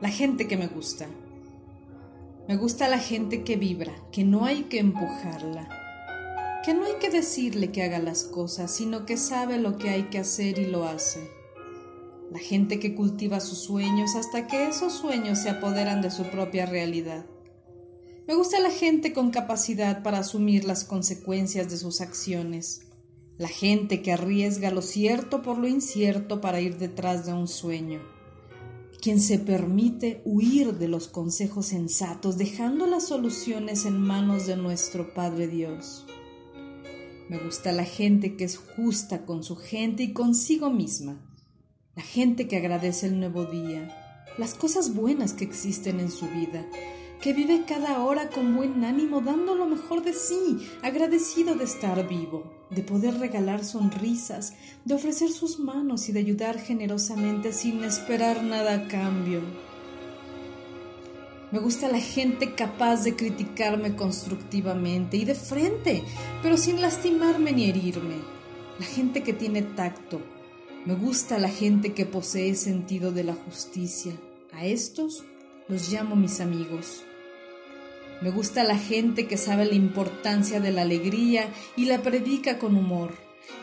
La gente que me gusta. Me gusta la gente que vibra, que no hay que empujarla, que no hay que decirle que haga las cosas, sino que sabe lo que hay que hacer y lo hace. La gente que cultiva sus sueños hasta que esos sueños se apoderan de su propia realidad. Me gusta la gente con capacidad para asumir las consecuencias de sus acciones. La gente que arriesga lo cierto por lo incierto para ir detrás de un sueño quien se permite huir de los consejos sensatos, dejando las soluciones en manos de nuestro Padre Dios. Me gusta la gente que es justa con su gente y consigo misma, la gente que agradece el nuevo día, las cosas buenas que existen en su vida, que vive cada hora con buen ánimo, dando lo mejor de sí, agradecido de estar vivo, de poder regalar sonrisas, de ofrecer sus manos y de ayudar generosamente sin esperar nada a cambio. Me gusta la gente capaz de criticarme constructivamente y de frente, pero sin lastimarme ni herirme. La gente que tiene tacto. Me gusta la gente que posee sentido de la justicia. A estos los llamo mis amigos. Me gusta la gente que sabe la importancia de la alegría y la predica con humor.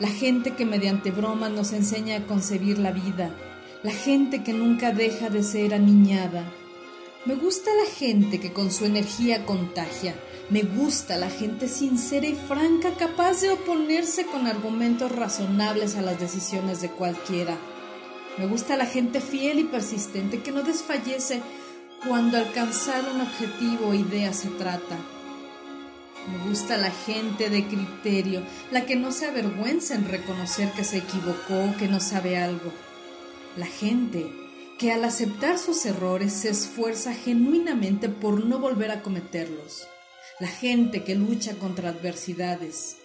La gente que mediante bromas nos enseña a concebir la vida. La gente que nunca deja de ser aniñada. Me gusta la gente que con su energía contagia. Me gusta la gente sincera y franca capaz de oponerse con argumentos razonables a las decisiones de cualquiera. Me gusta la gente fiel y persistente que no desfallece cuando alcanzar un objetivo o idea se trata. Me gusta la gente de criterio, la que no se avergüenza en reconocer que se equivocó, que no sabe algo. La gente que al aceptar sus errores se esfuerza genuinamente por no volver a cometerlos. La gente que lucha contra adversidades.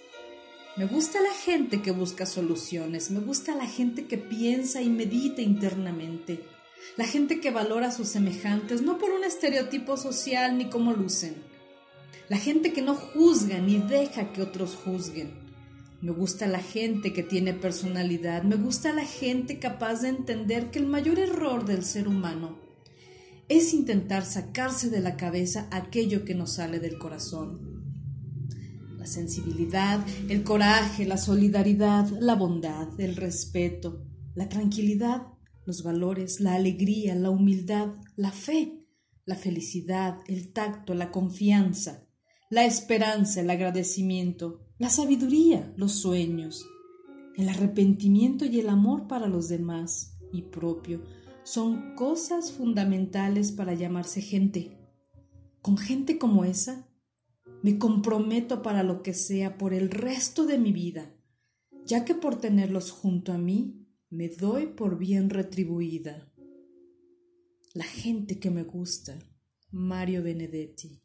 Me gusta la gente que busca soluciones, me gusta la gente que piensa y medita internamente la gente que valora a sus semejantes no por un estereotipo social ni cómo lucen, la gente que no juzga ni deja que otros juzguen. Me gusta la gente que tiene personalidad, me gusta la gente capaz de entender que el mayor error del ser humano es intentar sacarse de la cabeza aquello que nos sale del corazón. La sensibilidad, el coraje, la solidaridad, la bondad, el respeto, la tranquilidad los valores, la alegría, la humildad, la fe, la felicidad, el tacto, la confianza, la esperanza, el agradecimiento, la sabiduría, los sueños, el arrepentimiento y el amor para los demás y propio son cosas fundamentales para llamarse gente. Con gente como esa, me comprometo para lo que sea por el resto de mi vida, ya que por tenerlos junto a mí me doy por bien retribuida. La gente que me gusta, Mario Benedetti.